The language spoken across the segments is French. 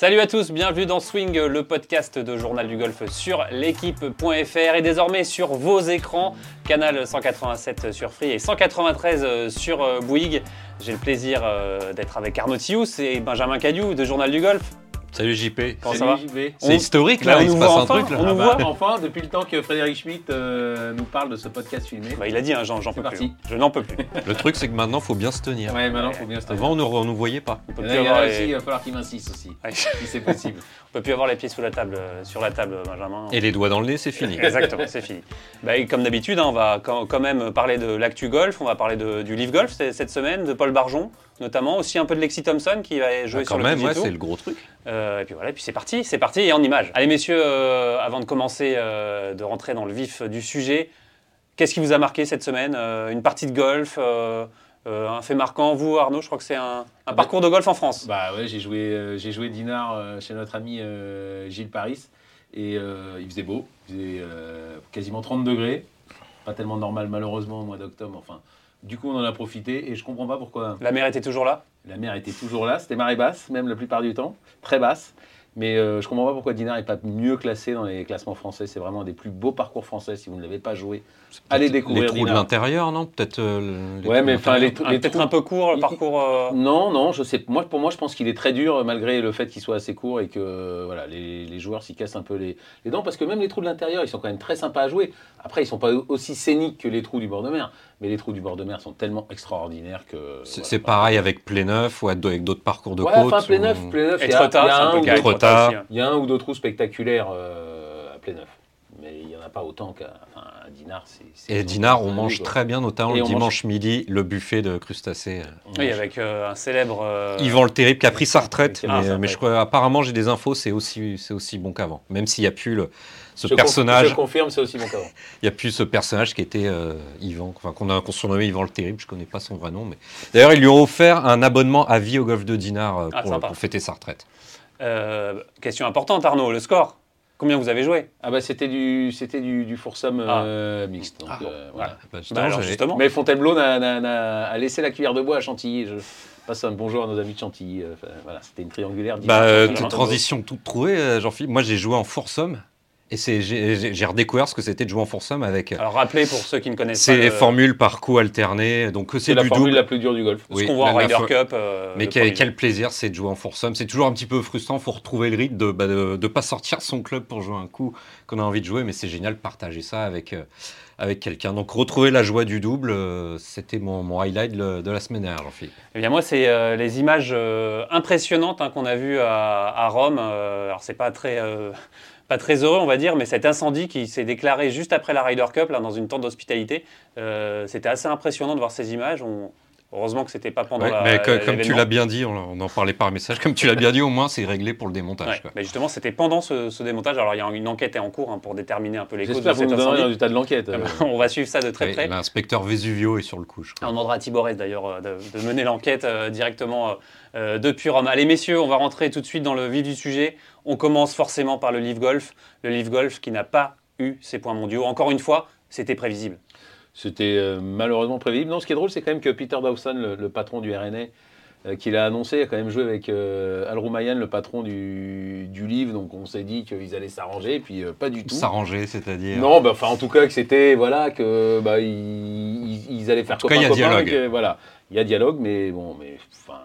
Salut à tous, bienvenue dans Swing, le podcast de Journal du Golf sur l'équipe.fr et désormais sur vos écrans, canal 187 sur Free et 193 sur euh, Bouygues. J'ai le plaisir euh, d'être avec Arnaud Thius et Benjamin Cadieu de Journal du Golf. Salut JP. Comment ça va. C'est historique là, Bah, on il se nous passe voit un enfin, truc là. on nous Ah voit. enfin, depuis le temps que Frédéric Schmitt euh, nous parle de ce podcast filmé. Bah, il a dit, hein, j'en peux plus. parti. Je n'en peux plus. Le truc c'est que maintenant faut bien se tenir. Ouais, maintenant, faut bien se tenir. Avant on nous, on nous voyait pas. On peut Et plus là, il avoir là les- aussi, il va falloir qu'il m'insiste aussi, Ouais. si c'est possible. on peut plus avoir les pieds sous la table, euh, sur la table, Benjamin. Et les doigts dans le nez c'est fini. Exactement, c'est fini. Bah, et comme d'habitude, hein, on va quand même parler de l'actu golf, on va parler de- du Live Golf cette semaine, de Paul Barjon notamment, aussi un peu de Lexi Thompson qui va jouer Ah, sur quand le même, PGA ouais, c'est le gros truc. Euh, et puis voilà, et puis c'est parti, c'est parti et en images. Allez messieurs, euh, avant de commencer, euh, de rentrer dans le vif du sujet, qu'est-ce qui vous a marqué cette semaine Euh, Une partie de golf, euh, euh, un fait marquant, vous Arnaud, je crois que c'est un, un bah- parcours de golf en France. Bah ouais, j'ai joué, euh, j'ai joué Dinard euh, chez notre ami euh, Gilles Paris. Et euh, il faisait beau, il faisait euh, quasiment 30 degrés. Pas tellement normal malheureusement au mois d'octobre. Enfin, du coup on en a profité et je comprends pas pourquoi La mer était toujours là? La mer était toujours là, c'était marée basse, même la plupart du temps, très basse. Mais euh, je comprends pas pourquoi Dinard n'est pas mieux classé dans les classements français. C'est vraiment un des plus beaux parcours français. Si vous ne l'avez pas joué, allez découvrir Les trous de l'intérieur, non? Peut-être. euh, Ouais, mais enfin, l'intérieur. les, trous- Ah, Peut-être trous- un peu court le il- parcours. euh, Non, non, je sais. Moi, pour moi, je pense qu'il est très dur malgré le fait qu'il soit assez court et que voilà, les, les joueurs s'y cassent un peu les, les dents parce que même les trous de l'intérieur, ils sont quand même très sympas à jouer. Après, ils sont pas aussi scéniques que les trous du bord de mer, mais les trous du bord de mer sont tellement extraordinaires que. C'est voilà. pareil avec Pléneuf ou avec d'autres parcours de Ouais, côte. enfin, Pléneuf, ou- Pléneuf, Et il y a- trop tard, il y a c'est un un peu hein. Il y a un ou deux trous spectaculaires euh, à Pléneuf. Mais il n'y en a pas autant qu'à enfin, Dinard. c'est- c'est- Et Dinard, on mange très bien, notamment Et le dimanche midi, le buffet de crustacés. On Oui, mange- avec euh, un célèbre. euh, Yvan le Terrible qui a pris sa retraite, Ah, mais, je crois, apparemment j'ai des infos, c'est aussi, c'est aussi bon qu'avant. Même s'il n'y a plus le, ce Je personnage, Je confirme, c'est aussi bon qu'avant. il y a plus ce personnage qui était euh, Yvan, enfin qu'on a qu'on surnommé Yvan le Terrible, je connais pas son vrai nom, mais d'ailleurs ils lui ont offert un abonnement à vie au golf de Dinard euh, Ah, pour fêter sa retraite. Euh, question importante, Arnaud, le score. Combien vous avez joué Ah bah c'était du c'était du, du foursome euh, mixte. donc, Ah, euh, voilà. Bah, justement, Bah alors, j'avais- justement. Mais Fontainebleau n'a- n'a- n'a- a laissé la cuillère de bois à Chantilly. Je passe un bonjour à nos amis de Chantilly. euh, enfin, voilà, c'était une triangulaire. Bah, dimanche, euh, toute transition toute trouvée, Jean-Philippe. Moi, j'ai joué en foursome et c'est j'ai redécouvert ce que c'était de jouer en foursome avec euh, Alors rappelez pour ceux qui ne connaissent pas. ces le- formules par coup alterné. Donc C'est c'est la formule double. la plus dure du golf. ce qu'on voit en Ryder Cup. euh, Mais le quel, plaisir c'est de jouer en foursome. C'est toujours un petit peu frustrant, faut retrouver le rythme de bah, de, de pas sortir son club pour jouer un coup qu'on a envie de jouer, mais c'est génial de partager ça avec, euh, avec quelqu'un. Donc retrouver la joie du double, euh, c'était mon, mon highlight de, de la semaine dernière, Jean-Philippe. Eh bien moi, c'est euh, les images euh, impressionnantes hein, qu'on a vues à, à Rome. Euh, alors c'est pas très, euh, pas très heureux, on va dire, mais cet incendie qui s'est déclaré juste après la Ryder Cup, dans une tente d'hospitalité, euh, c'était assez impressionnant de voir ces images. Heureusement que c'était pas pendant Ouais, la. mais que- comme tu l'as bien dit, on, en parlait par message, comme tu l'as bien dit, au moins c'est réglé pour le démontage. Ouais, quoi. mais justement, c'était pendant ce, ce démontage. Alors, il y a une enquête est en cours hein, pour déterminer un peu les causes de J'espère que vous cet nous donnerez le incendie. résultat de l'enquête. Euh. On va suivre ça de très Ouais, près. L'inspecteur Vesuvio est sur le coup, je crois. On demandera à Thiborès d'ailleurs euh, de, de mener l'enquête euh, directement euh, depuis Rome. Allez messieurs, on va rentrer tout de suite dans le vif du sujet. On commence forcément par le Live Golf. Le Live Golf qui n'a pas eu ses points mondiaux. Encore une fois, c'était prévisible. C'était euh, malheureusement prévisible. Non, ce qui est drôle, c'est quand même que Peter Dawson, le, le patron du RNA, euh, qui l'a annoncé, a quand même joué avec euh, Al Roumayan, le patron du, du livre. Donc on s'est dit qu'ils allaient s'arranger, et puis euh, pas du tout. S'arranger, c'est-à-dire. Non, bah, enfin, en tout cas, que c'était, voilà, que, bah, ils, ils- ils allaient faire cas, il y a dialogue. que, voilà, il y a dialogue, mais bon, mais, enfin,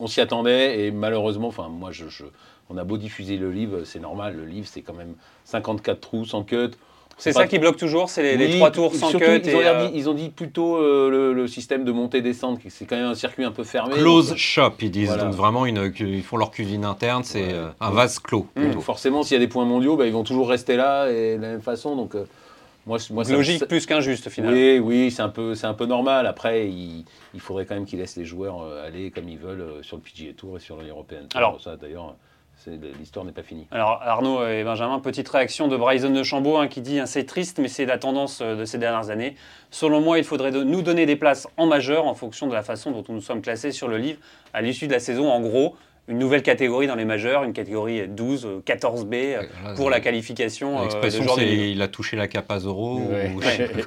on s'y attendait, et malheureusement, enfin, moi, je, je- on a beau diffuser le livre, c'est normal, le livre, c'est quand même 54 trous sans cut. C'est ça qui bloque toujours, c'est les, trois tours sans surtout, cut. Ils ont, et, euh, dit- ils ont dit plutôt euh, le, le système de montée-descente, qui- c'est quand même un circuit un peu fermé. Close donc, shop, ils disent. Voilà. Donc vraiment, une, ils font leur cuisine interne, c'est Ouais. euh, un vase clos. Mmh. plutôt. forcément, s'il y a des points mondiaux, bah, ils vont toujours rester là et de la même façon. Donc, euh, moi, logique ça- plus qu'injuste finalement. Oui, oui, c'est un peu, c'est un peu normal. Après, il, il faudrait quand même qu'ils laissent les joueurs euh, aller comme ils veulent euh, sur le PGA Tour et sur l'European Tour. Alors- ça, d'ailleurs, l'histoire n'est pas finie. Alors Arnaud et Benjamin, petite réaction de Bryson de Chambaud hein, qui dit hein, c'est triste mais c'est la tendance euh, de ces dernières années. Selon moi, il faudrait de- nous donner des places en majeur en fonction de la façon dont nous sommes classés sur le livre à l'issue de la saison. En gros, une nouvelle catégorie dans les majeurs, une catégorie 12, euh, 14B euh, Voilà, pour la qualification euh, de L'expression, c'est il a touché la cape à Zoro. Ouais.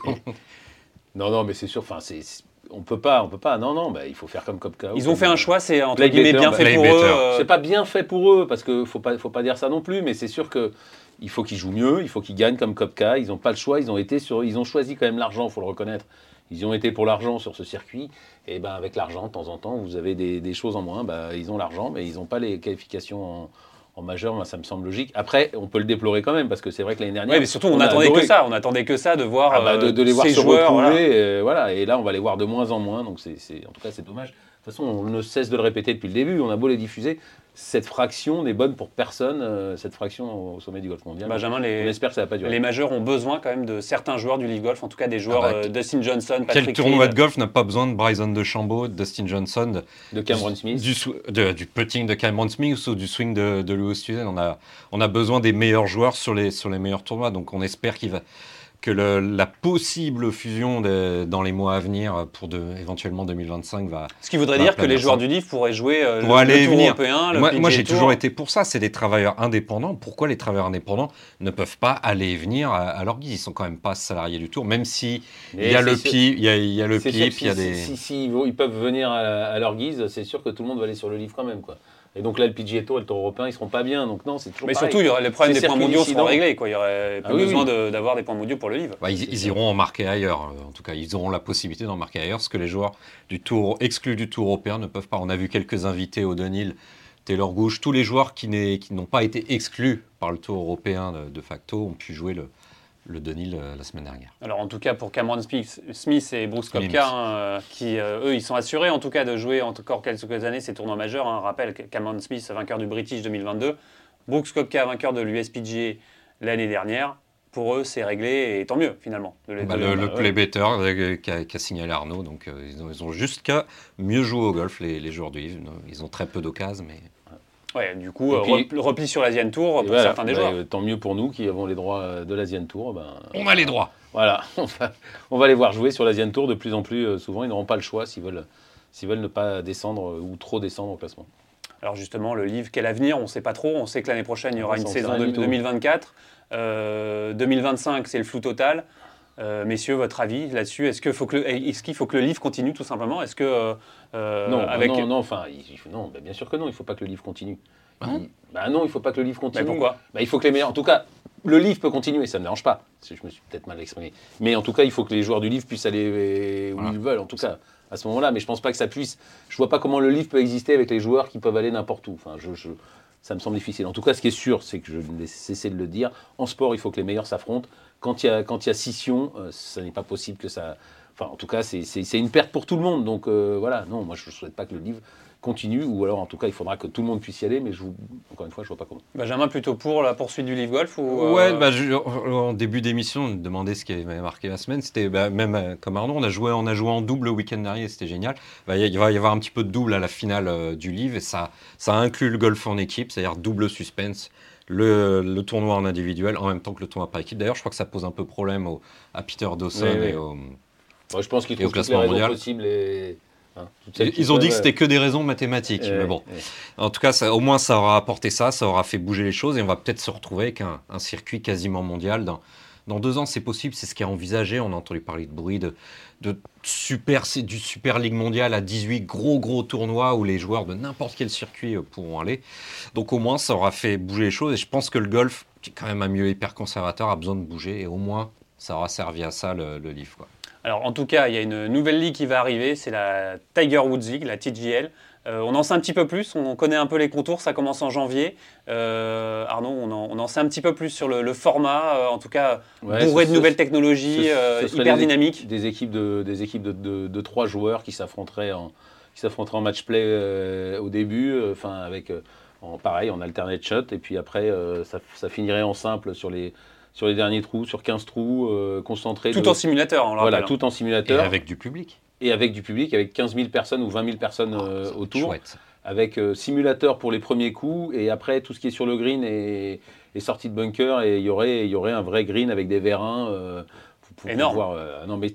ou- non, non, mais c'est sûr. Enfin, c'est- on peut pas, on peut pas. Non, non, bah, il faut faire comme Kopka. Ils ont fait un choix, c'est entre guillemets bien bah, fait pour better. eux. euh, C'est pas bien fait pour eux, parce que faut pas, faut pas dire ça non plus, mais c'est sûr que il faut qu'ils jouent mieux, il faut qu'ils gagnent comme Kopka. Ils n'ont pas le choix, ils ont été sur, ils ont choisi quand même l'argent, faut le reconnaître. Ils ont été pour l'argent sur ce circuit, et ben avec l'argent, de temps en temps, vous avez des, des choses en moins. Bah, ils ont l'argent, mais ils n'ont pas les qualifications en, en majeur. Moi, ça me semble logique. Après, on peut le déplorer quand même, parce que c'est vrai que l'année dernière, mais surtout, on, attendait adoré. que ça. On attendait que ça de voir, Ah bah, de, euh, de les voir ces se joueurs. retrouver, voilà. euh, voilà. Et là, on va les voir de moins en moins. Donc, c'est, c'est- en tout cas, c'est dommage. De toute façon, on ne cesse de le répéter depuis le début. On a beau les diffuser, cette fraction n'est bonne pour personne. euh, cette fraction au sommet du golf mondial. Benjamin, on les, espère que ça va pas durer. les majeurs ont besoin quand même de certains joueurs du League Golf, en tout cas des joueurs Ah bah, euh, Dustin Johnson, Quel tournoi Reed. de golf n'a pas besoin de Bryson DeChambeau, de Dustin Johnson, de- De Cameron Smith. du, sw- de- du putting de Cameron Smith ou du swing de, de Louis Oosthuizen. On a, on a besoin des meilleurs joueurs sur les, sur les meilleurs tournois. Donc on espère qu'il va, que le- la possible fusion de- dans les mois à venir pour de, éventuellement 2025 va. Ce qui voudrait dire que les de joueurs du livre pourraient jouer euh, Pour le, aller le Tour venir. européen, le Moi, j'ai toujours été pour ça. C'est des travailleurs indépendants. Pourquoi les travailleurs indépendants ne peuvent pas aller et venir à, à leur guise? Ils sont quand même pas salariés du tour, même si Mais il y a le PIB, il y a, il y a le PIB, il y a des. si, si- si ils, peuvent venir à, à leur guise, c'est sûr que tout le monde va aller sur le livre quand même. Quoi. Et donc là, le PGA Tour et le Tour européen, ils seront pas bien. Donc non, c'est toujours Mais pareil. surtout, il y aurait, les problèmes des points mondiaux seront réglés. Quoi. Il y aurait plus Ah oui, besoin oui. de- d'avoir des points mondiaux pour le livre. Bah, ils, ils iront en marquer ailleurs. euh, En tout cas, ils auront la possibilité d'en marquer ailleurs, ce que les joueurs du tour exclus du tour européen ne peuvent pas. On a vu quelques invités au Denil, Taylor Gouche, tous les joueurs qui n'ont pas été exclus par le tour européen de, de facto ont pu jouer le, le Denil euh, la semaine dernière. Alors en tout cas pour Cameron Smith, et Brooks Smith. Koepka, hein, euh, qui euh, eux ils sont assurés en tout cas de jouer encore quelques années ces tournois majeurs. Hein. Rappel Cameron Smith vainqueur du British 2022, Brooks Koepka vainqueur de l'USPGA l'année dernière. Pour eux c'est réglé et tant mieux finalement. de les- Bah, de- le le ouais. play better euh, qu'a signalé Arnaud, donc euh, ils, ont, ils ont juste qu'à mieux jouer au golf, les, les joueurs du. Ils ont très peu d'occasions, mais Ouais, du coup Et euh, puis- repli, repli sur l'Asian Tour pour voilà, certains des bah, joueurs. tant mieux pour nous qui avons les droits de l'Asian Tour. Ben, on a les droits. Voilà, on va, on va les voir jouer sur l'Asian Tour de plus en plus souvent. Ils n'auront pas le choix s'ils veulent, s'ils veulent ne pas descendre ou trop descendre au classement. Alors justement, le livre, quel avenir On ne sait pas trop. On sait que l'année prochaine, il y aura une saison de- mytho. 2024. Euh, 2025, c'est le flou total. Euh, messieurs, votre avis là-dessus Est-ce qu'il faut, que le- est-ce qu'il faut que le livre continue tout simplement? Est-ce que euh, euh, non, avec... non, non, enfin, non, bah, bien sûr que non. Il ne faut pas que le livre continue. Ah Il- bah non, il ne faut pas que le livre Mais continue. pourquoi? Bah, il faut que les meilleurs. En tout cas, le livre peut continuer, ça ne me dérange pas. Je me suis peut-être mal exprimé. Mais en tout cas, il faut que les joueurs du livre puissent aller euh, où Voilà. ils veulent, en tout cas, à ce moment-là. Mais je ne pense pas que ça puisse. Je vois pas comment le livre peut exister avec les joueurs qui peuvent aller n'importe où. Enfin, je, ça me semble difficile. En tout cas, ce qui est sûr, c'est que je vais cesser de le dire. En sport, il faut que les meilleurs s'affrontent. Quand il y a, quand il y a scission, euh, ça n'est pas possible que ça. Enfin, en tout cas, c'est une perte pour tout le monde. Donc euh, voilà, non, moi je ne souhaite pas que le livre continue, ou alors en tout cas, il faudra que tout le monde puisse y aller, mais je vous, encore une fois, je vois pas comment. Benjamin, plutôt pour la poursuite du livre golf ou, euh, Ouais, bah, je- en début d'émission, on me demandait ce qui avait marqué la semaine. C'était bah, même euh, comme Arnaud, on a joué, on a joué en double le week-end dernier, c'était génial. Bah, Il va y avoir un petit peu de double à la finale euh, du livre, et ça, ça inclut le golf en équipe, c'est-à-dire double suspense. Le, le tournoi en individuel en même temps que le tournoi par équipe. D'ailleurs, je crois que ça pose un peu problème au- à Peter Dawson Oui, oui. et au, Moi, je pense au trouvent toutes les classement raisons mondial. possibles et. Hein, Ils ont dit que c'était que des raisons mathématiques, euh, mais bon. En tout cas, ça- au moins, ça aura apporté ça, ça aura fait bouger les choses et on va peut-être se retrouver avec un, un circuit quasiment mondial. Dans, dans deux ans, c'est possible, c'est ce qui est envisagé. On a entendu parler de bruit, de, de super, du Super League mondiale à 18 gros, gros tournois où les joueurs de n'importe quel circuit euh, pourront aller. Donc, au moins, ça aura fait bouger les choses et je pense que le golf, qui est quand même un milieu hyper conservateur, a besoin de bouger et au moins, ça aura servi à ça le, le livre. quoi. Alors en tout cas, il y a une nouvelle ligue qui va arriver, c'est la Tiger Woods League, la TGL. Euh, on en sait un petit peu plus, on connaît un peu les contours, ça commence en janvier. Euh, Arnaud, on en, on en sait un petit peu plus sur le, le format, euh, en tout cas Ouais, bourré ce- de nouvelles technologies, ce- ce serait hyper dynamiques. Des équipes de, des équipes de, de- de trois joueurs qui s'affronteraient en, qui s'affronteraient en match play euh, au début, enfin avec en, pareil en alternate shot, et puis après ça, ça finirait en simple sur les, sur les derniers trous, sur 15 trous, euh, concentrés. Tout de- en simulateur, on Voilà, hein. tout en Et simulateur. avec du public. et avec du public, avec 15 000 personnes ou 20 000 personnes Ah, euh, autour, chouette. avec euh, simulateur pour les premiers coups, et après tout ce qui est sur le green est, est sorti de bunker, et il y aurait, il y aurait un vrai green avec des vérins. euh, pour pouvoir Énorme. voir, euh, non mais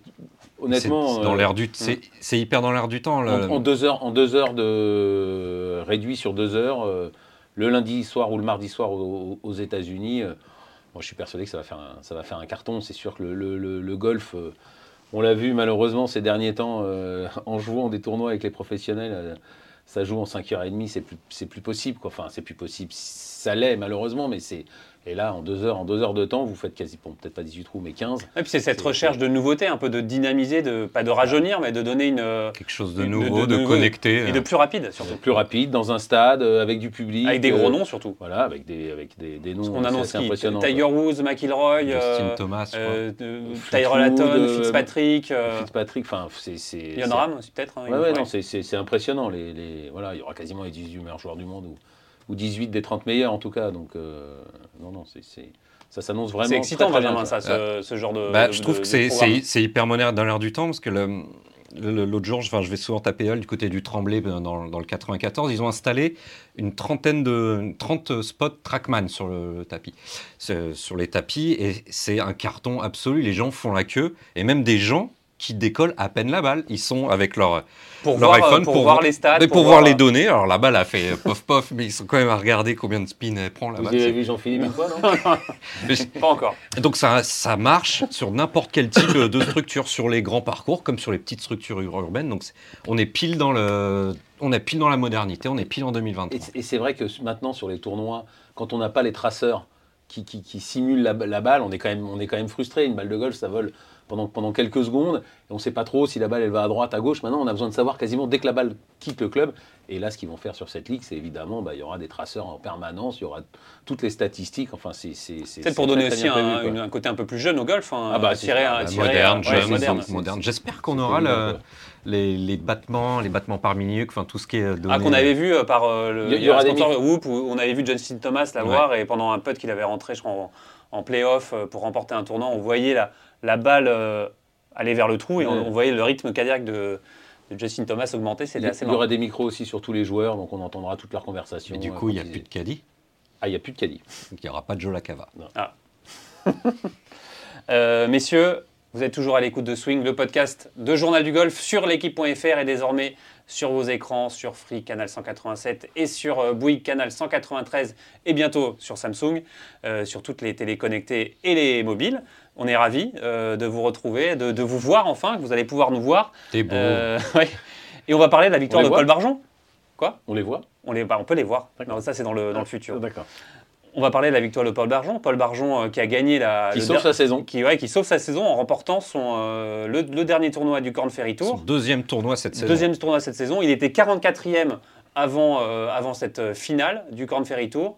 honnêtement, c'est dans euh, l'air du, c'est c'est hyper dans l'air du temps. en, le- en deux heures, en deux heures de réduit sur deux heures, euh, le lundi soir ou le mardi soir aux, aux États-Unis. Moi, je suis persuadé que ça va faire un, ça va faire un carton. C'est sûr que le, le- le- golf, euh, on l'a vu malheureusement ces derniers temps euh, en jouant des tournois avec les professionnels. euh, ça joue en 5h30, c'est plus, plus possible. Quoi. Enfin, c'est plus possible. Ça l'est malheureusement, mais c'est. Et là, en deux heures, en deux heures de temps, vous faites quasi, bon, peut-être pas 18 trous, mais 15. Et puis c'est cette recherche de nouveauté, un peu de dynamiser, de pas de rajeunir, mais de donner une euh, Quelque chose de nouveau, de- de, de- connecté. et de plus rapide surtout, Plus rapide, dans un stade, euh, avec du public. avec des euh, gros noms surtout. Voilà, avec des, avec des, des noms. Parce qu'on c'est annonce qui impressionnant. Tiger. Woods, McIlroy, Justin euh, Thomas, euh, Tyrell Hatton, euh, Fitzpatrick, euh, Fitzpatrick, enfin, c'est. c'est- Ram aussi peut-être. hein, Ouais, ouais, non, c'est- impressionnant. Les, les- voilà, il y aura quasiment les 18 meilleurs joueurs du monde ou, ou 18 des 30 meilleurs en tout cas. Donc, euh, non, non, c'est ça s'annonce vraiment. C'est excitant, très, très Benjamin, ça, ce, ce genre de. Bah, de- je trouve de- que c'est- programme. c'est c'est hyper moderne dans l'air du temps parce que le- le- l'autre jour, je, enfin, je vais souvent taper Hull du côté du Tremblay euh, dans, dans le 94. Ils ont installé une trentaine de 30 spots Trackman sur le, tapis, sur les tapis et c'est un carton absolu. Les gens font la queue et même des gens qui décollent à peine la balle. Ils sont avec leur pour leur voir, euh, iPhone pour pour voir les stats, mais pour, voir les euh, données. Alors la balle a fait pof pof, mais ils sont quand même à regarder combien de spin elle prend la Vous balle. avez C'est- vu Jean-Philippe une fois, non Pas encore. Donc ça, ça marche sur n'importe quel type de structure, sur les grands parcours comme sur les petites structures ur- urbaines. Donc on est pile dans le, on est pile dans la modernité, on est pile en 2023. Et, c- et c'est vrai que maintenant, sur les tournois, quand on n'a pas les traceurs qui, qui- qui simulent la, la balle, on est, quand même, on est quand même frustré. Une balle de golf, ça vole pendant, pendant quelques secondes. Et on ne sait pas trop si la balle, elle va à droite, à gauche. Maintenant, on a besoin de savoir quasiment dès que la balle quitte le club. Et là, ce qu'ils vont faire sur cette ligue, c'est évidemment, bah, il y aura des traceurs en permanence, il y aura toutes les statistiques. Enfin, c'est Peut-être pour donner aussi un, prévu, côté un peu plus jeune au golf. hein, Ah bah, c'est tirer un- bah, tirer moderne, jeune, moderne. moderne. J'espère qu'on aura le- les, les battements, les battements par minute, enfin tout ce qui est donné. Ah, qu'on avait vu euh, par euh, le, Il y- aura sponsor Whoop, où on avait vu Justin Thomas la Ouais. voir et pendant un putt qu'il avait rentré, je crois, en, en play-off euh, pour remporter un tournant, on voyait la, la balle euh, aller vers le trou et on, Ouais. on voyait le rythme cardiaque de, de Justin Thomas augmenter. Il C'était y, assez il y aura des micros aussi sur tous les joueurs, donc on entendra toutes leurs conversations. Mais du euh, coup, il n'y a quand plus de caddie, Ah, il n'y a plus de caddie. donc il n'y aura pas de Joe Lacava. Euh, messieurs, vous êtes toujours à l'écoute de Swing, le podcast de Journal du Golf sur l'équipe.fr et désormais sur vos écrans, sur Free Canal 187 et sur euh, Bouygues Canal 193 et bientôt sur Samsung, euh, sur toutes les télés connectées et les mobiles. On est ravis euh, de vous retrouver, de, de vous voir enfin, que vous allez pouvoir nous voir. T'es beau. Euh, ouais. Et on va parler de la victoire de Paul Barjon. On les voit? On, les, bah, on peut les voir. Non, ça, c'est dans le, dans le futur. D'accord. On va parler de la victoire de Paul Barjon. Paul Barjon euh, qui a gagné la. Qui sauve sa saison. qui, ouais, qui sauve sa saison en remportant son, euh, le, le dernier tournoi du Corn Ferry Son Tour. deuxième tournoi cette saison. Deuxième tournoi cette saison. Il était 44e avant, euh, avant cette finale du Corn Ferry Tour.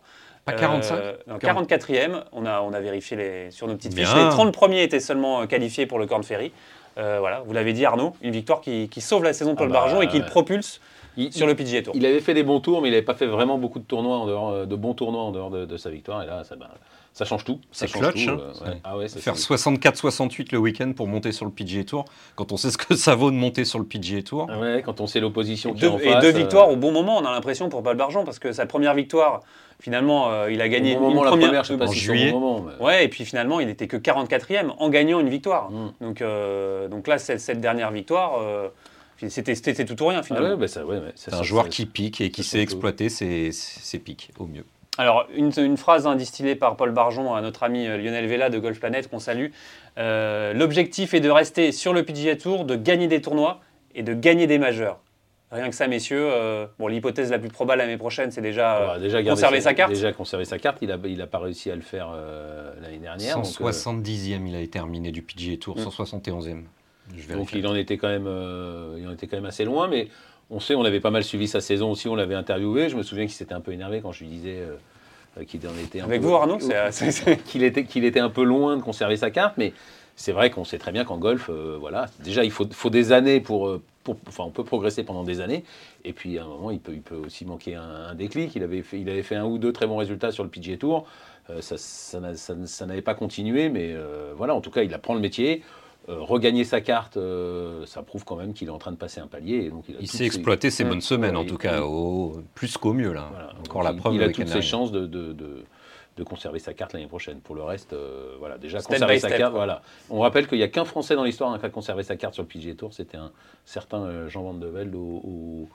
Pas 45 Euh, non, 44e. On a, on a vérifié les, sur nos petites Bien. fiches. Les 30 premiers étaient seulement euh, qualifiés pour le Corn Ferry. Euh, voilà, vous l'avez dit Arnaud, une victoire qui, qui sauve la saison de Paul Ah bah, Barjon et qui le propulse Il, sur le PGA Tour. il avait fait des bons tours, mais il n'avait pas fait vraiment beaucoup de tournois en dehors, euh, de bons tournois en dehors de, de sa victoire. Et là, ça, bah, ça change tout. Ça C'est change clutch, tout, hein. euh, ouais. Ah ouais, Faire c'est- 64-68 le week-end pour monter sur le PGA Tour, quand on sait ce que ça vaut de monter sur le PGA Tour. Ah ouais, quand on sait l'opposition qui Deux- est en et face. deux euh, victoires au bon moment, on a l'impression pour Paul Barjon, parce que sa première victoire, finalement, euh, il a gagné au bon moment, une la première. première, je sais pas en si au juillet. bon moment. mais- Ouais, et puis finalement, il n'était que 44e en gagnant une victoire. Mm. Donc, euh, donc là, cette, cette dernière victoire, euh, c'était tout ou rien Ah finalement. ouais, bah ça, ouais, ouais, ça- C'est un ça- joueur ça- qui pique et qui sait exploiter ses, ses pics au mieux. Alors, une, une phrase hein, distillée par Paul Barjon à notre ami euh, Lionel Vella de Golf Planet, qu'on salue. Euh, L'objectif est de rester sur le PGA Tour, de gagner des tournois et de gagner des majeurs. Rien que ça, messieurs. euh, bon, l'hypothèse la plus probable l'année prochaine, c'est déjà. euh, déjà conserver sa carte. Déjà conserver sa carte. Il n'a il a pas réussi à le faire euh, l'année dernière. donc, euh, 170e, il a terminé du PGA Tour, Mm. 171e. Je Donc il en était quand même, euh, il en était quand même assez loin, mais on sait, on avait pas mal suivi sa saison aussi, on l'avait interviewé. Je me souviens qu'il s'était un peu énervé quand je lui disais euh, euh, qu'il en était un Avec peu- vous, Arnaud euh, qu'il était, qu'il était un peu loin de conserver sa carte, mais c'est vrai qu'on sait très bien qu'en golf, euh, voilà, déjà il faut, faut des années pour, pour- enfin on peut progresser pendant des années, et puis à un moment il peut, il peut aussi manquer un, un déclic. Il avait, fait, il avait fait un ou deux très bons résultats sur le PGA Tour, Euh, ça, ça, ça- ça n'avait pas continué, mais voilà, en tout cas il apprend le métier. Euh, regagner sa carte, euh, ça prouve quand même qu'il est en train de passer un palier. Et donc il sait exploiter ses bonnes semaines, ouais, en tout cas, au- plus qu'au mieux. Là. voilà. Encore Donc, la il- preuve Il a avec toutes ses chances de, de, de- de conserver sa carte l'année prochaine. Pour le reste, euh, voilà, déjà Step conserver sa step, carte. quoi. Voilà. On rappelle qu'il n'y a qu'un Français dans l'histoire hein, qui a conservé sa carte sur le PGA Tour. C'était un certain Jean Van de Velde au, au-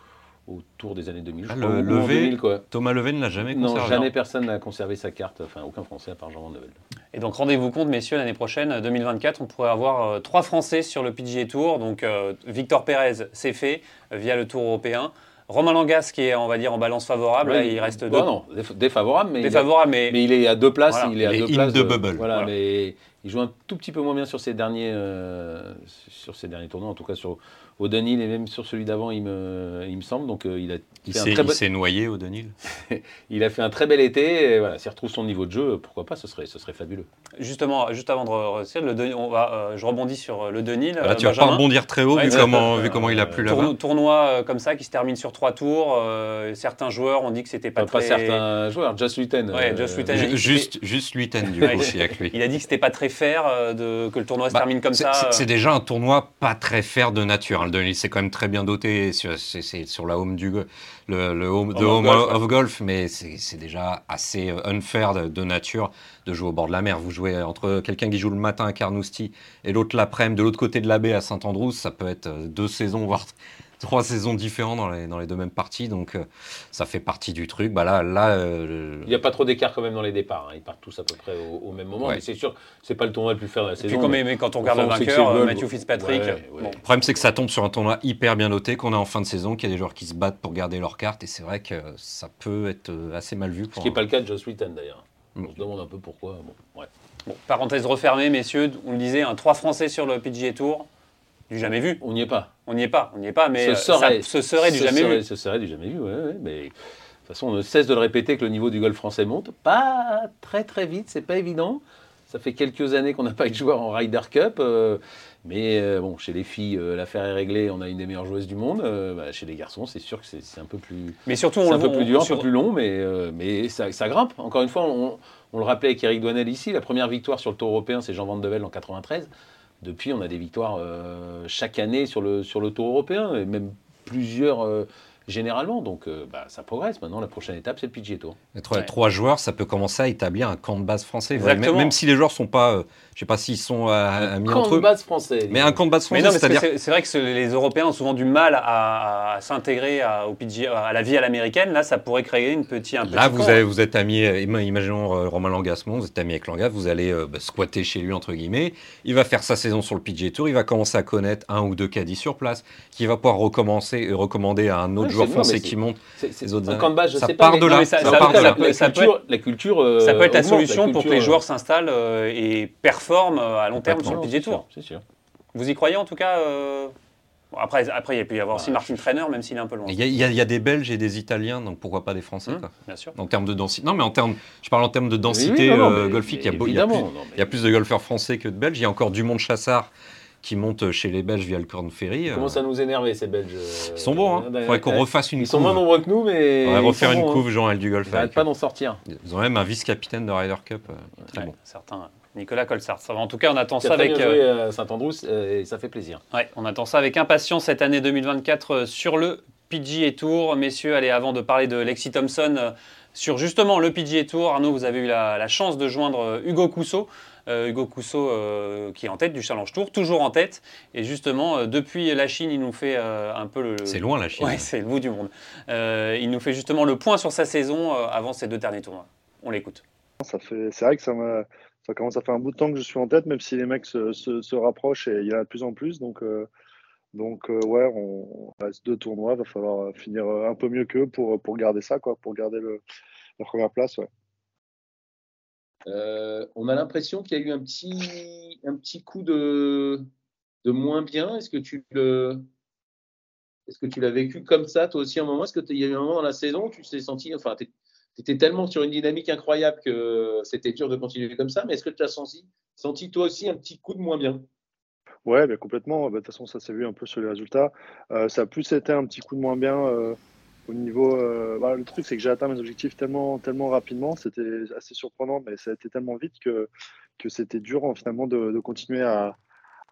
au Tour des années 2000. je Ah, crois, le ou en Levé 2000, quoi. Thomas Leven ne l'a jamais Non, conservé. jamais personne n'a conservé sa carte. Enfin, aucun Français à part Jean Van de Velde. Et donc rendez-vous compte, messieurs, l'année prochaine, 2024, on pourrait avoir euh, trois Français sur le PGA Tour. Donc euh, Victor Pérez, c'est fait euh, via le Tour européen. Romain Langas, qui est, on va dire, en balance favorable, Ouais, là, il reste bah deux- non, déf- défavorable, mais, il a- défavorable, mais, mais il est à deux places. Voilà. Il est à Il est deux in places. the de- bubble. Voilà, Voilà. mais il joue un tout petit peu moins bien sur ses derniers, euh, sur ses derniers tournois, en tout cas sur Dunhill et même sur celui d'avant, il me, il me semble. Donc euh, il a Il s'est noyé au Denil. il a fait un très bel été. Et voilà, s'il retrouve son niveau de jeu, pourquoi pas Ce serait, ce serait fabuleux. justement, juste avant de re- le on va, euh, je rebondis sur euh, le Denil. Là, euh, tu vas pas rebondir très haut Ouais, vu, comment, euh, vu comment il a plu Tourno- là-bas. tournoi euh, comme ça qui se termine sur trois tours. euh, certains joueurs ont dit que c'était pas Pas, très. certains joueurs. Just Lutten. Ouais, Lutten. Juste, juste Luiten du coup aussi avec lui. Il a dit que c'était pas très fair de, que le tournoi se Bah, termine comme c'est- ça. c'est-. C'est déjà un tournoi pas très fair de nature. hein. Le Denil, c'est quand même très bien doté. sur- C'est c'est sur la home du le, le home, of golf, ouais. of golf, mais c'est déjà assez euh, unfair de, de nature de jouer au bord de la mer. Vous jouez entre quelqu'un qui joue le matin à Carnoustie et l'autre l'après-midi de l'autre côté de la baie à Saint-Andrews, ça peut être euh, deux saisons, voire trois saisons différentes dans les, dans les deux mêmes parties. Donc euh, ça fait partie du truc. Bah là, là euh, Il n'y a pas trop d'écart quand même dans les départs. hein. Ils partent tous à peu près au, au même moment. Ouais. Mais c'est sûr, c'est pas le tournoi le plus fair de la saison. puis quand, mais- quand on regarde Enfin, le vainqueur, euh. Matthew Fitzpatrick, Ouais, ouais. bon, Le problème, c'est que ça tombe sur un tournoi hyper bien noté, qu'on est en fin de saison, qu'il y a des joueurs qui se battent pour garder leur carte, et c'est vrai que ça peut être euh, assez mal vu. Ce qui n'est pas le cas de Joss Wheaton d'ailleurs. Mm. On se demande un peu pourquoi. Bon, ouais. bon, parenthèse refermée, messieurs, on le disait, un 3 Français sur le PGA Tour, du jamais vu. On n'y est pas. On n'y est pas, on n'y est pas, mais Ce euh, serait- ça, ce serait du Ce jamais serait- vu. Ce serait du jamais vu, ouais, ouais, mais de toute façon, on ne cesse de le répéter que le niveau du golf français monte. Pas très très vite, c'est pas évident. Ça fait quelques années qu'on n'a pas eu de joueur en Ryder Cup. euh, mais euh, bon, chez les filles, euh, l'affaire est réglée. On a une des meilleures joueuses du monde. Bah, chez les garçons, c'est sûr que c'est un peu plus, Mais surtout, on un le peu plus dur, un peu plus long, mais, mais ça, ça grimpe. Encore une fois, on, on le rappelait avec Eric Douanel ici, la première victoire sur le Tour européen, c'est Jean Van de Velde en 93. Depuis, on a des victoires euh, chaque année sur le, Tour européen, et même plusieurs euh, généralement. Donc euh, bah, ça progresse. Maintenant, la prochaine étape, c'est le PGA Tour. Trois, Ouais. trois joueurs, ça peut commencer à établir un camp de base français. Même, Exactement. même si les joueurs sont pas, euh, je sais pas s'ils sont à, à mis Camp entre de eux, base français. mais un camp de base Mais français, c'est vrai que ce- les Européens ont souvent du mal à, à s'intégrer à, au PGA à la vie à l'américaine. Là, ça pourrait créer une petite, un petit Là, vous, camp. avez, vous êtes amis, euh, ima- imaginons euh, Romain Langasmon, vous êtes ami avec Langas, vous allez euh, bah, squatter chez lui, entre guillemets. Il va faire sa saison sur le PGA Tour, il va commencer à connaître un ou deux caddies sur place, qui va pouvoir recommencer, euh, recommander à un autre Ouais, joueur c'est- non, français qui c'est- monte. C'est- c'est- les autres un années. camp de base, je Ça sais part pas. de là, la- culture- La culture. euh, Ça peut être la augmente, solution pour que les euh, joueurs s'installent euh, et performent euh, à long terme sur le c'est Tour. C'est sûr. Vous y croyez en tout cas euh, bon, Après, après, il peut y avoir aussi Ouais, Martin Trainer, même s'il est un peu loin. Il y, a- y a- y a des Belges et des Italiens, donc pourquoi pas des Français Hum, quoi. Bien sûr. En termes de densité. Non, mais en termes, je parle en termes de densité oui, non, non, euh, mais- golfique. Il y, a il y a plus, évidemment, non, mais- il y a plus de golfeurs français que de Belges. Il y a encore du monde chassard qui monte chez les Belges via le Corn Ferry. Ils euh, commencent à nous énerver, ces Belges. Ils sont bons, hein. Faudrait qu'on refasse une Ils sont couve. moins nombreux que nous, mais. On va ils refaire sont une hein. couve Jean-El du golf. Ils n'arrêtent avec pas d'en sortir. Ils ont même un vice-capitaine de Ryder Cup. euh, très Ouais, bon. Certains. Nicolas Colsart. En tout cas, on attend ça avec. euh, Saint-Andrews euh, et ça fait plaisir. Ouais, on attend ça avec impatience cette année 2024 euh, sur le PGA Tour. Messieurs, allez, avant de parler de Lexi Thompson, euh, sur justement le PGA Tour, Arnaud, vous avez eu la, la chance de joindre euh, Hugo Cousseau. Euh, Hugo Cousseau euh, qui est en tête du Challenge Tour, toujours en tête. Et justement, euh, depuis la Chine, il nous fait euh, un peu le. C'est loin la Chine. Ouais, c'est le bout du monde. Euh, il nous fait justement le point sur sa saison euh, avant ses deux derniers tournois. On l'écoute. Ça fait, c'est vrai que ça, me- ça commence à faire un bout de temps que je suis en tête, même si les mecs se, se- se rapprochent et il y en a de plus en plus. Donc, euh, donc euh, ouais, on, on reste deux tournois. Va falloir finir un peu mieux qu'eux pour, pour garder ça, quoi, pour garder le, la première place. Ouais. Euh, on a l'impression qu'il y a eu un petit, un petit coup de, de moins bien. Est-ce que tu l'as vécu comme ça toi aussi un moment? Est-ce que il y a eu un moment dans la saison où tu t'es senti, enfin, tu étais tellement sur une dynamique incroyable que c'était dur de continuer comme ça. Mais est-ce que tu as senti, senti toi aussi un petit coup de moins bien? Ouais, complètement. Bah, De toute façon, ça s'est vu un peu sur les résultats. Euh, ça a plus été un petit coup de moins bien euh, au niveau. euh, bah, le truc, c'est que j'ai atteint mes objectifs tellement, tellement rapidement. C'était assez surprenant, mais ça a été tellement vite que, que c'était dur hein, finalement de, continuer à,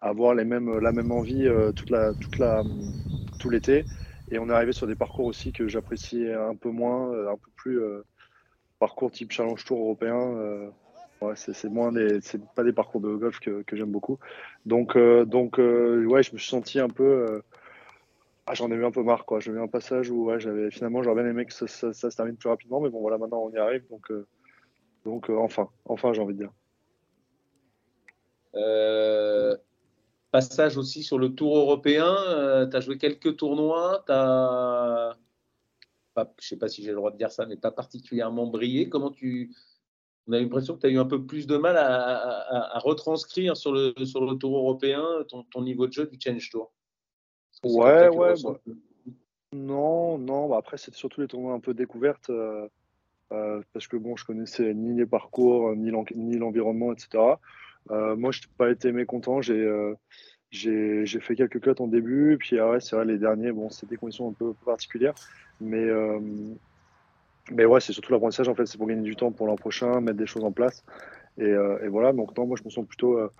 avoir la même envie euh, tout l'été. Et on est arrivé sur des parcours aussi que j'appréciais un peu moins, euh, un peu plus parcours type Challenge Tour européen. ouais, c'est moins des, pas des parcours de golf que, que j'aime beaucoup. Donc, donc ouais, je me suis senti un peu. Euh, ah, j'en ai eu un peu marre. J'ai eu un passage où j'avais finalement, j'aurais bien aimé que ça, se termine plus rapidement, mais bon, voilà, maintenant on y arrive, donc, euh, euh, enfin, enfin, j'ai envie de dire. passage aussi sur le tour européen. tu as joué quelques tournois. Tu as je ne sais pas si j'ai le droit de dire ça, mais pas particulièrement brillé. Comment tu. On a l'impression que tu as eu un peu plus de mal à, retranscrire sur le, sur le tour européen ton, niveau de jeu du Change Tour? Ouais, ouais. Bah, non, non. Bah, après, c'était surtout les tournois un peu découvertes. Euh, euh, parce que bon, je connaissais ni les parcours, ni l'environnement, etc. Euh, moi, je n'ai pas été mécontent. J'ai j'ai fait quelques cuts en début, puis ouais, c'est vrai, les derniers, bon, c'était des conditions un peu particulières. Mais, euh, mais ouais, c'est surtout l'apprentissage en fait, c'est pour gagner du temps pour l'an prochain, mettre des choses en place. Et, euh, et, voilà, donc non, moi je me sens plutôt, euh,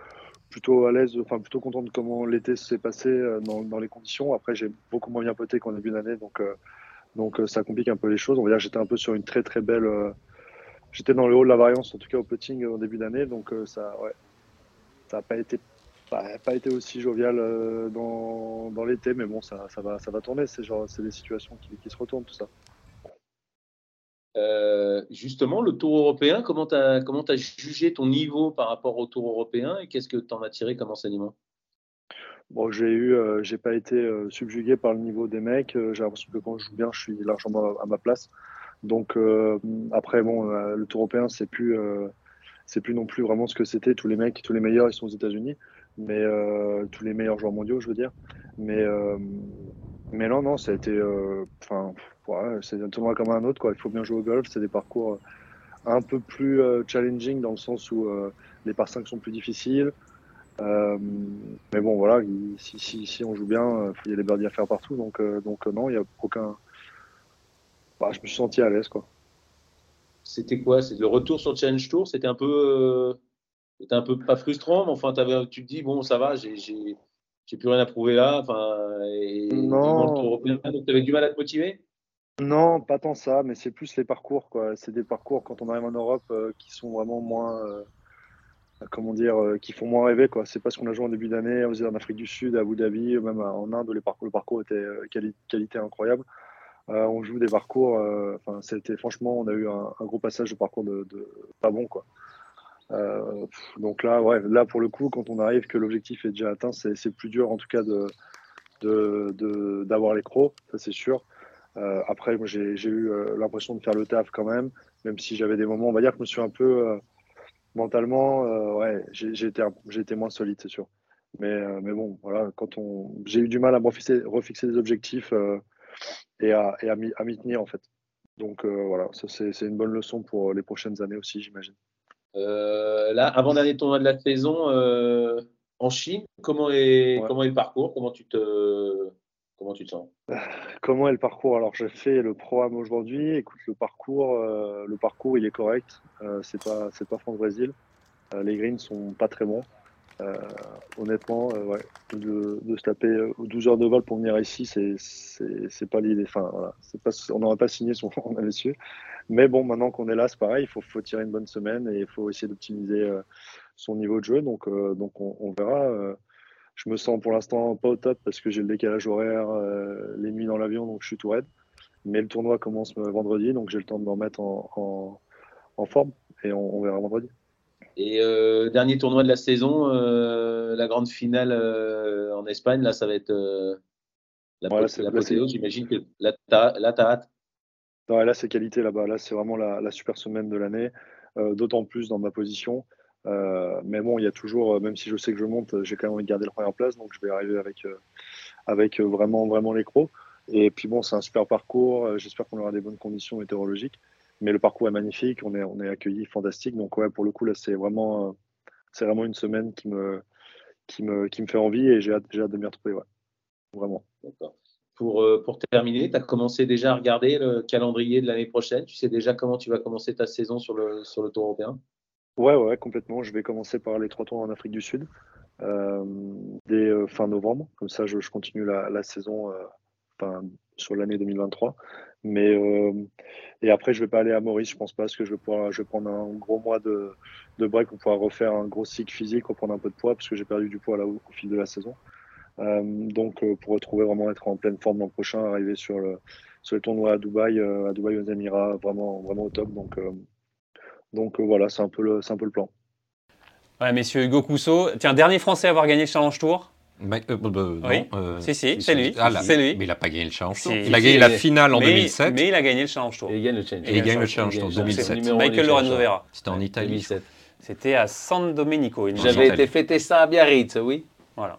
plutôt à l'aise, enfin plutôt content de comment l'été s'est passé dans, dans, les conditions. Après, j'ai beaucoup moins bien poté qu'en début d'année, donc, donc ça complique un peu les choses. On va dire j'étais un peu sur une très très belle. j'étais dans le haut de la variance, en tout cas au putting au début d'année, donc ça, ouais, ça n'a pas été pas été aussi jovial euh, dans, dans l'été, mais bon, ça, ça, va, ça va tourner. C'est c'est des situations qui, qui, se retournent, tout ça. Euh, justement, le Tour européen, comment tu as, jugé ton niveau par rapport au Tour européen et qu'est-ce que tu en as tiré comme enseignement? Bon, j'ai eu, euh, j'ai pas été subjugué par le niveau des mecs. j'ai l'impression que quand je joue bien, je suis largement à, ma place. Donc après, bon, le Tour européen, c'est plus, c'est plus non plus vraiment ce que c'était. Tous les mecs, tous les meilleurs, ils sont aux États-Unis mais euh, tous les meilleurs joueurs mondiaux, je veux dire. Mais, euh, mais non, non, ça a été. Euh, enfin, c'est un tournoi comme un autre, quoi. Il faut bien jouer au golf. C'est des parcours un peu plus challenging dans le sens où les par 5 sont plus difficiles. mais bon, voilà, si, si, si on joue bien, il y a des birdies à faire partout. Donc, donc non, il n'y a aucun. Bah, je me suis senti à l'aise, quoi. C'était quoi? C'est le retour sur Challenge Tour? C'était un peu c'était un peu pas frustrant, mais enfin, tu te dis, bon, ça va, j'ai plus rien à prouver là. Enfin, et, non. tu avais du mal à te motiver? Non, pas tant ça, mais c'est plus les parcours. quoi. C'est des parcours quand on arrive en Europe euh, qui sont vraiment moins. Euh, comment dire, euh, qui font moins rêver. quoi. C'est pas ce qu'on a joué en début d'année en Afrique du Sud, à Abu Dhabi, même en Inde, où les parcours, le parcours était qualité incroyable. on joue des parcours. Enfin, c'était franchement, on a eu un, gros passage de parcours de, de pas bon. quoi. Euh, donc là, ouais, là pour le coup, quand on arrive que l'objectif est déjà atteint, c'est plus dur en tout cas de d'avoir les crocs, ça c'est sûr. Euh, après, j'ai eu euh, l'impression de faire le taf quand même, même si j'avais des moments, on va dire que je me suis un peu mentalement, ouais, été, moins solide, c'est sûr. Mais, mais bon, voilà, quand on, j'ai eu du mal à refixer des objectifs et à, et à m'y tenir en fait. Donc voilà, c'est une bonne leçon pour les prochaines années aussi, j'imagine. Euh, là, avant-dernier tournoi de la saison euh, en Chine, comment est, comment est le parcours? Comment tu te, comment tu te sens? Comment est le parcours? Alors, j'ai fait le programme aujourd'hui. Écoute, le parcours, euh, le parcours, il est correct. c'est pas, c'est pas France-Brésil. les greens sont pas très bons. honnêtement, ouais, de, de, se taper 12 heures de vol pour venir ici, c'est, c'est, pas l'idée. Enfin, voilà, c'est pas, on n'aurait pas signé son on avait su. Mais bon, maintenant qu'on est là, c'est pareil, il faut, faut, tirer une bonne semaine et il faut essayer d'optimiser euh, son niveau de jeu. Donc, euh, donc on, verra. Euh. je me sens pour l'instant pas au top parce que j'ai le décalage horaire, les nuits dans l'avion, donc je suis tout raide. Mais le tournoi commence vendredi, donc j'ai le temps de me remettre en, en, forme et on, verra vendredi. Et dernier tournoi de la saison, la grande finale en Espagne, là, ça va être la, ouais, J'imagine que là, tu as hâte là, c'est qualité là-bas. Là, c'est vraiment la, super semaine de l'année, euh, d'autant plus dans ma position. Euh, mais bon, il y a toujours, euh, même si je sais que je monte, j'ai quand même envie de garder la première place, donc je vais arriver avec, avec vraiment, vraiment les. Et puis bon, c'est un super parcours. J'espère qu'on aura des bonnes conditions météorologiques. Mais le parcours est magnifique, on est, on est accueillis, fantastique. Donc ouais, pour le coup, là, c'est vraiment, c'est vraiment une semaine qui me, qui me, qui me fait envie et j'ai hâte, hâte de m'y retrouver. Ouais. Vraiment. D'accord. Pour, euh, pour terminer, tu as commencé déjà à regarder le calendrier de l'année prochaine. Tu sais déjà comment tu vas commencer ta saison sur le, sur le Tour européen? Ouais, ouais, complètement. Je vais commencer par les trois tours en Afrique du Sud euh, dès euh, fin novembre. Comme ça, je, continue la, saison sur l'année 2023. Mais et après, je vais pas aller à Maurice. Je pense pas parce que je vais prendre un gros mois de, de break pour pouvoir refaire un gros cycle physique, reprendre un peu de poids parce que j'ai perdu du poids là au fil de la saison. Euh, donc euh, pour retrouver vraiment être en pleine forme l'an prochain, arriver sur le, sur le tournoi à Dubaï, euh, à Dubaï aux Émirats, vraiment, vraiment au top. Donc, donc voilà, c'est un, peu le, un peu le plan. Ouais, messieurs, Hugo Cousseau. Tiens, dernier Français à avoir gagné le Challenge Tour. Euh, bah, bah, non, Oui. euh, Si, si, c'est lui. ah, lui. Mais il n'a pas gagné le Challenge Tour. Il a gagné la finale en mais, 2007. mais il a gagné le Challenge Tour. Et il gagne le challenge. Et il gagne le challenge Tour le 2007. numéro un Michael Lorenzo. Vera. C'était en Italie. 2007. C'était à San Domenico. J'avais été fêter ça à Biarritz, oui. Voilà.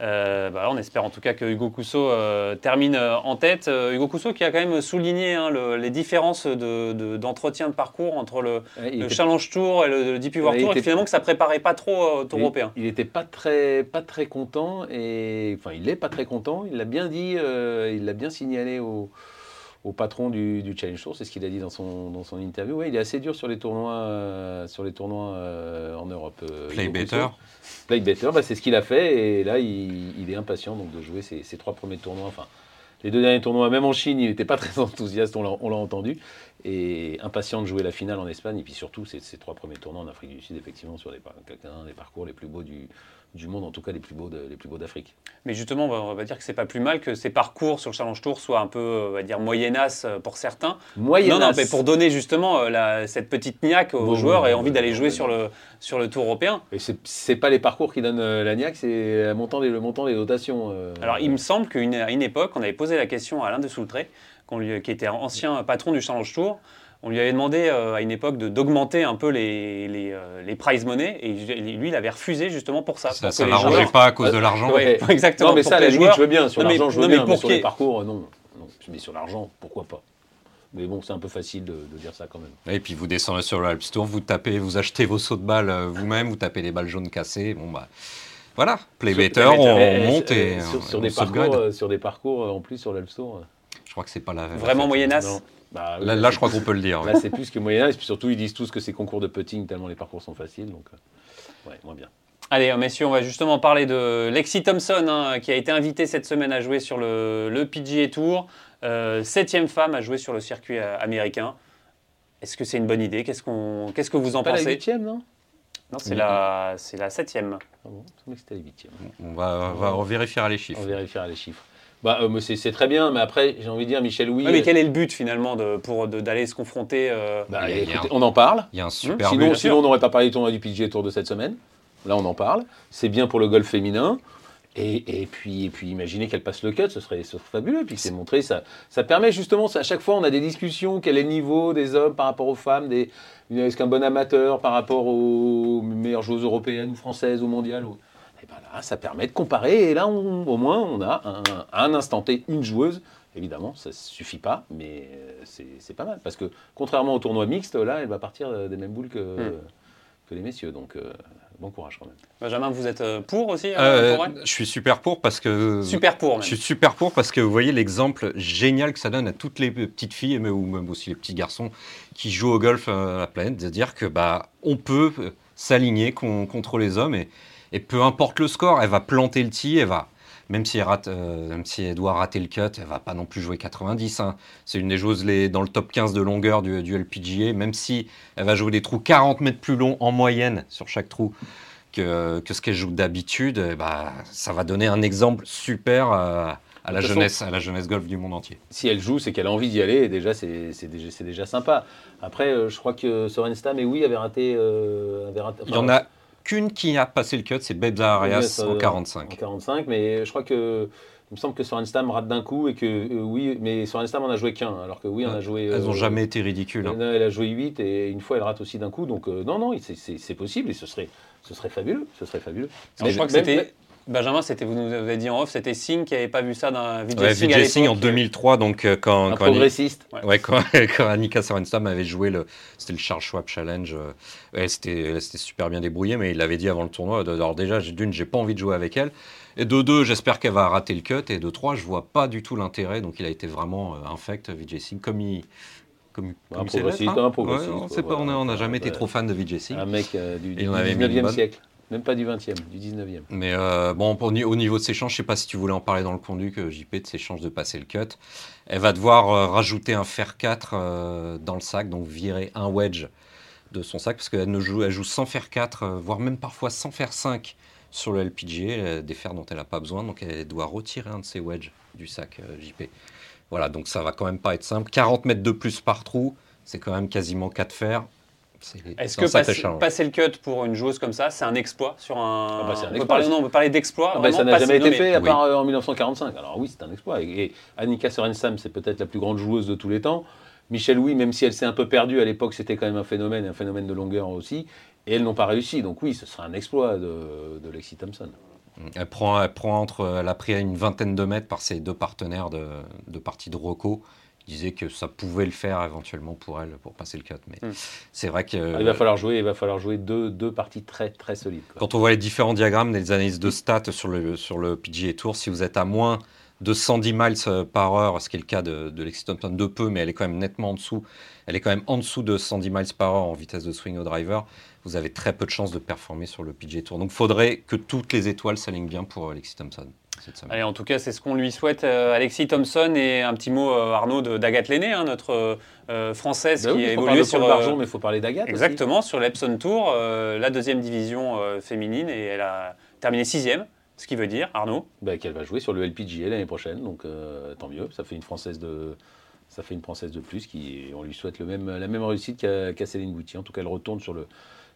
Euh, bah, on espère en tout cas que Hugo Cousseau euh, termine euh, en tête. Euh, Hugo Cousseau qui a quand même souligné hein, le- les différences de- de- d'entretien de, parcours entre le, Ouais, il le était- Challenge Tour et le, le Deep Ouais, Tour, et était- finalement que ça préparait pas trop au Tour il- européen. Il n'était pas très, pas très content et enfin il est pas très content. Il l'a bien dit, il l'a bien signalé au, au patron du, du Challenge Tour. C'est ce qu'il a dit dans son, dans son interview. Ouais, il est assez dur sur les tournois, euh, sur les tournois euh, en Europe. euh, Play better. Play better, bah, c'est ce qu'il a fait et là il, il est impatient donc de jouer ses, ses trois premiers tournois. Enfin, les deux derniers tournois, même en Chine, il n'était pas très enthousiaste, on l'a entendu, et impatient de jouer la finale en Espagne. Et puis surtout, ces, ces trois premiers tournois en Afrique du Sud, effectivement, sur des, par- quelques-uns des parcours les plus beaux du, du monde, en tout cas les plus beaux de- les plus beaux d'Afrique. Mais justement, on va, on va dire que c'est pas plus mal que ces parcours sur le Challenge Tour soient un peu, euh, on va dire, moyennas euh, pour certains. Moyen non, non, mais pour donner justement euh, la- cette petite niaque aux Bon, joueurs et envie d'aller jouer sur le, sur le Tour européen. Et c'est pas les parcours qui donnent la niaque, c'est le montant des, le montant des dotations. euh. Alors, il me semble qu'à une, une époque, on avait posé la question à Alain de Soultré, qui était ancien patron du Challenge Tour. On lui avait demandé euh, à une époque d'augmenter un peu les, les, euh, les prize money et lui, il avait refusé justement pour ça. Ça ça joueurs- pas à cause de l'argent. Ouais, exactement. non, mais pour ça, à la les limite, joueurs- je veux bien. Sur mais- l'argent, je veux non, mais bien, mais pour sur les parcours, euh, non. non. Mais sur l'argent, pourquoi pas Mais bon, c'est un peu facile de, de dire ça quand même. Et puis vous descendez sur le Alps Tour, vous tapez, vous achetez vos sauts de balles vous-même, vous tapez les balles jaunes cassées. Bon bah voilà, play better, on, Eh, on monte et sur, on- sur on des parcours, sur des parcours en plus sur l'Alps Tour. euh, Je crois que c'est pas la. Vraiment non. Bah, oui, Là, je crois qu'on peut le dire. Là, c'est plus que moyen âge. Puis surtout, ils disent tous que c'est concours de putting tellement les parcours sont faciles. Donc, euh, ouais, moins bien. Allez, euh, messieurs, on va justement parler de Lexi Thompson, hein, qui a été invitée cette semaine à jouer sur le, le PGA Tour. Euh, septième femme à jouer sur le circuit euh, américain. Est-ce que c'est une bonne idée? Qu'est-ce qu'on, qu'est-ce que vous en Pas la pensez? huitième, non? Non, c'est la, c'est la septième. Ah bon, c'était la huitième. On va, va revérifier les chiffres. On vérifiera les chiffres. Bah, euh, c'est très bien, mais après, j'ai envie de dire, Michel, oui. Ouais, mais euh, quel est le but finalement de, pour de- d'aller se confronter euh, bah, a- écoutez, un- on en parle. Il y a un super Sinon, but. sinon on n'aurait pas parlé du tournoi du PGA Tour de cette semaine. Là, on en parle. C'est bien pour le golf féminin. Et, et puis, et puis, imaginez qu'elle passe le cut, ce serait, ce serait fabuleux. Puis c'est montré, ça, ça permet justement, à chaque fois, on a des discussions. Quel est le niveau des hommes par rapport aux femmes des, Est-ce qu'un bon amateur par rapport aux meilleures joueuses européennes ou françaises ou mondiales ou- Et ben là, ça permet de comparer. Et là, on- au moins, on a un, à un instant T une joueuse. Évidemment, ça ne suffit pas, mais euh, c'est pas mal. Parce que contrairement au tournoi mixte, là, elle va partir euh, des mêmes boules que, Hmm. que les messieurs. Donc, euh, bon courage quand même. Benjamin, vous êtes pour aussi euh, Euh, pour je suis super pour parce que. Super pour même. Je suis super pour parce que vous voyez l'exemple génial que ça donne à toutes les petites filles mais- ou même aussi les petits garçons qui jouent au golf à la planète, de dire que bah on peut s'aligner con- contre les hommes et, et peu importe le score, elle va planter le tee, elle va même si elle rate, euh, même si elle doit rater le cut, elle va pas non plus jouer 90. hein. C'est une des joueuses les, dans le top 15 de longueur du, du LPGA, même si elle va jouer des trous 40 mètres plus longs en moyenne sur chaque trou que, que ce qu'elle joue d'habitude, eh bah, ça va donner un exemple super à, à la façon- jeunesse, à la jeunesse golf du monde entier. Si elle joue, c'est qu'elle a envie d'y aller. Et déjà, c'est déjà, sympa. Après, euh, je crois que Sorenstam, et oui, avait raté. euh, avait raté- Il y en a qu'une qui a passé le cut, c'est Bebza Arias Oui, en euh, 45. En 45, mais je crois que. Il me semble que Sorenstam rate d'un coup et que euh, oui, mais Sorenstam en a joué qu'un, alors que oui, on a joué. Elles n'ont euh, jamais été ridicules. hein. Elle, a joué 8 et une fois elle rate aussi d'un coup. Donc euh, non, non, c'est- possible et ce serait, ce serait fabuleux. Ce serait fabuleux. Alors, je crois que c'était. Benjamin, c'était, vous nous avez dit en off, c'était Singh qui n'avait pas vu ça d'un Vijay Ouais, Singh Vijay Singh en l'époque. 2003, donc euh, quand, un quand, Annie- progressiste. ouais, quand, quand Annika Sorenstam avait joué le, c'était le Charles Schwab Challenge. euh, Elle s'était elle s'était super bien débrouillée, mais il l'avait dit avant le tournoi. de- Alors déjà, d'une, j'ai pas envie de jouer avec elle, et de deux, j'espère qu'elle va rater le cut, et de trois, je vois pas du tout l'intérêt. Donc il a été vraiment euh, infect, Vijay Singh, comme il, comme, sait progressiste, hein. un progressiste, Ouais, on n'a voilà. jamais été trop fan de Vijay Singh. Un mec euh, du, du on avait mis une 19e bonne. siècle. Même pas du 20e, du 19e. Mais euh, bon, au niveau de ses chances, je sais pas si tu voulais en parler dans le conduit, que JP, de ses chances de passer le cut. Elle va devoir euh, rajouter un fer 4 euh, dans le sac, donc virer un wedge de son sac, parce qu'elle ne joue, joue sans fer 4, euh, voire même parfois sans fer 5 sur le euh, des fers dont elle n'a pas besoin, donc elle doit retirer un de ses wedges du sac JP. Voilà, donc ça va quand même pas être simple. 40 mètres de plus par trou, c'est quand même quasiment 4 fers. Est-ce que passer, le cut pour une joueuse comme ça, c'est un exploit sur un. Ah bah, on, peut exploit. parler, non, on peut parler d'exploit. Ah bah, ça n'a jamais été fait à oui. part euh, en 1945. Alors oui, c'est un exploit. Et, et Annika Sorenstam, c'est peut-être la plus grande joueuse de tous les temps. Michel oui, même si elle s'est un peu perdue à l'époque, c'était quand même un phénomène, un phénomène de longueur aussi. Et elles n'ont pas réussi. Donc oui, ce sera un exploit de, de Lexi Thompson. Elle prend, elle prend entre, elle a pris à une vingtaine de mètres par ses deux partenaires de, de partie de Rocco. Ils disaient que ça pouvait le faire éventuellement pour elle pour passer le cut. Mais Hmm. c'est vrai que Ah, il va falloir jouer, il va falloir jouer deux, deux parties très très solides. quoi. quand on voit les différents diagrammes, les analyses de stats sur le, sur le PGA Tour, si vous êtes à moins de 110 miles euh, par heure, ce qui est le cas de, de Lexi Thompson de peu, mais elle est quand même nettement en dessous. Elle est quand même en dessous de 110 miles par heure en vitesse de swing au driver. Vous avez très peu de chances de performer sur le PGA Tour. Donc, il faudrait que toutes les étoiles s'alignent bien pour euh, Lexi Thompson cette semaine. Allez, en tout cas, c'est ce qu'on lui souhaite, euh, Alexis Thompson. Et un petit mot, euh, Arnaud, d'Agathe Lenné, hein, notre euh, française oui, qui a il faut évolué sur. Euh, Barjon, mais il faut parler d'Agathe. aussi. Exactement, sur l'Epson Tour, la deuxième division féminine. Et elle a terminé sixième, ce qui veut dire, Arnaud. Bah, qu'elle va jouer sur le LPGA l'année prochaine, donc tant mieux. Ça fait une française de, ça fait une française de plus qui, on lui souhaite le même, la même réussite qu'à qu'à Céline Boutier. En tout cas, elle retourne sur le,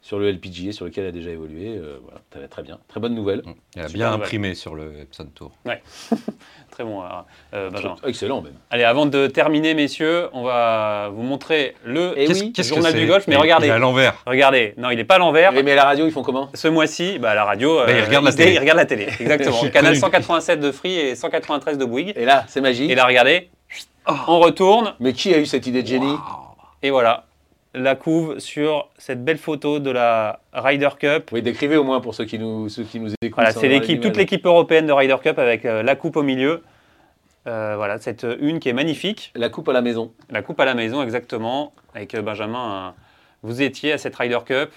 sur le LPGA sur lequel elle a déjà évolué. Euh, voilà, très, très bien, très bonne nouvelle. Elle a Super bien nouvelle. imprimé sur le Epson Tour. Très bon, euh, euh. Excellent même. Allez, avant de terminer, messieurs, on va vous montrer le Qu'est-ce oui, journal du golf. Mais Il- regardez, Il est à l'envers. regardez. Non, il n'est pas à l'envers. Mais, mais à la radio, ils font comment? Ce mois-ci, bah, à la radio, Bah, il regarde la il- télé. il regarde la télé, exactement. Canal connu. 187 de Free et 193 de Bouygues. Et là, c'est magique. Et là, regardez, on retourne Mais qui a eu cette idée de génie? Et voilà la couve sur cette belle photo de la Ryder Cup. Oui, décrivez au moins pour ceux qui nous, ceux qui nous écoutent. Voilà, c'est l'équipe, toute l'équipe européenne de Ryder Cup avec euh, la coupe au milieu. Euh, voilà, cette une qui est magnifique. La coupe à la maison. La coupe à la maison, exactement. Avec euh, Benjamin, vous étiez à cette Ryder Cup.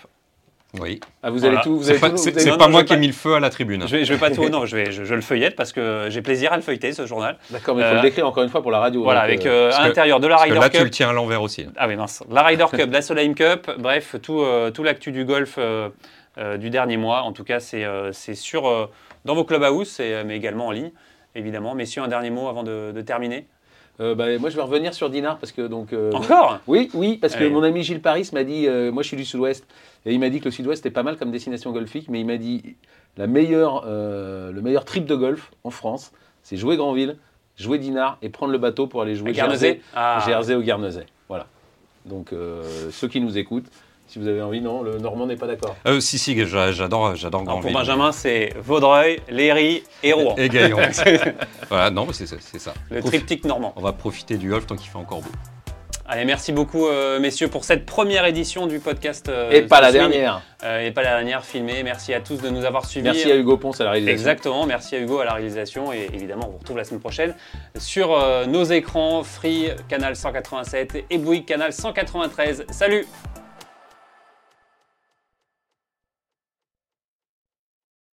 Oui. Ah, vous Voilà. allez tout. C'est pas, tout- c'est- vous avez- c'est non, pas non, moi qui ai mis le feu à la tribune. Je vais, je vais pas tout. Non, je, vais, je, je le feuillette parce que j'ai plaisir à le feuilleter ce journal. D'accord, mais il faut Euh, le décrire encore une fois pour la radio. Voilà, avec euh, euh, à l'intérieur de la Ryder là, tu Cup. le tiens à l'envers aussi. Ah oui, mince. La Ryder Cup, la Solheim Cup, bref, tout, euh, tout l'actu du golf euh, euh, du dernier mois. En tout cas, c'est euh, c'est sur, euh, dans vos clubhouse, euh, mais également en ligne, évidemment. Messieurs, un dernier mot avant de, de terminer. Euh, bah, moi, je vais revenir sur Dinard parce que donc. euh, Encore? Oui, oui, parce que Allez. mon ami Gilles Paris m'a dit, euh, moi je suis du Sud-Ouest, et il m'a dit que le Sud-Ouest était pas mal comme destination golfique, mais il m'a dit la meilleure, le meilleur trip de golf en France, c'est jouer Granville, jouer Dinard et prendre le bateau pour aller jouer Guernesey Ah. Jersey au Guernesey. Voilà. Donc ceux qui nous écoutent, si vous avez envie, non, le Normand n'est pas d'accord. Euh, si, si, j'a- j'adore, j'adore pour. Benjamin, c'est Vaudreuil, Léry et Rouen. Et Gaillon. voilà, non, mais c'est ça. c'est ça. Le Profi- triptyque normand. On va profiter du golf tant qu'il fait encore beau. Allez, merci beaucoup, euh, messieurs, pour cette première édition du podcast. euh, et pas la dernière. Euh, et pas la dernière filmée. Merci à tous de nous avoir suivis. Merci à Hugo Ponce à la réalisation. Exactement, merci à Hugo à la réalisation et évidemment on vous retrouve la semaine prochaine sur euh, nos écrans Free Canal 187 et Bouygues Canal 193. Salut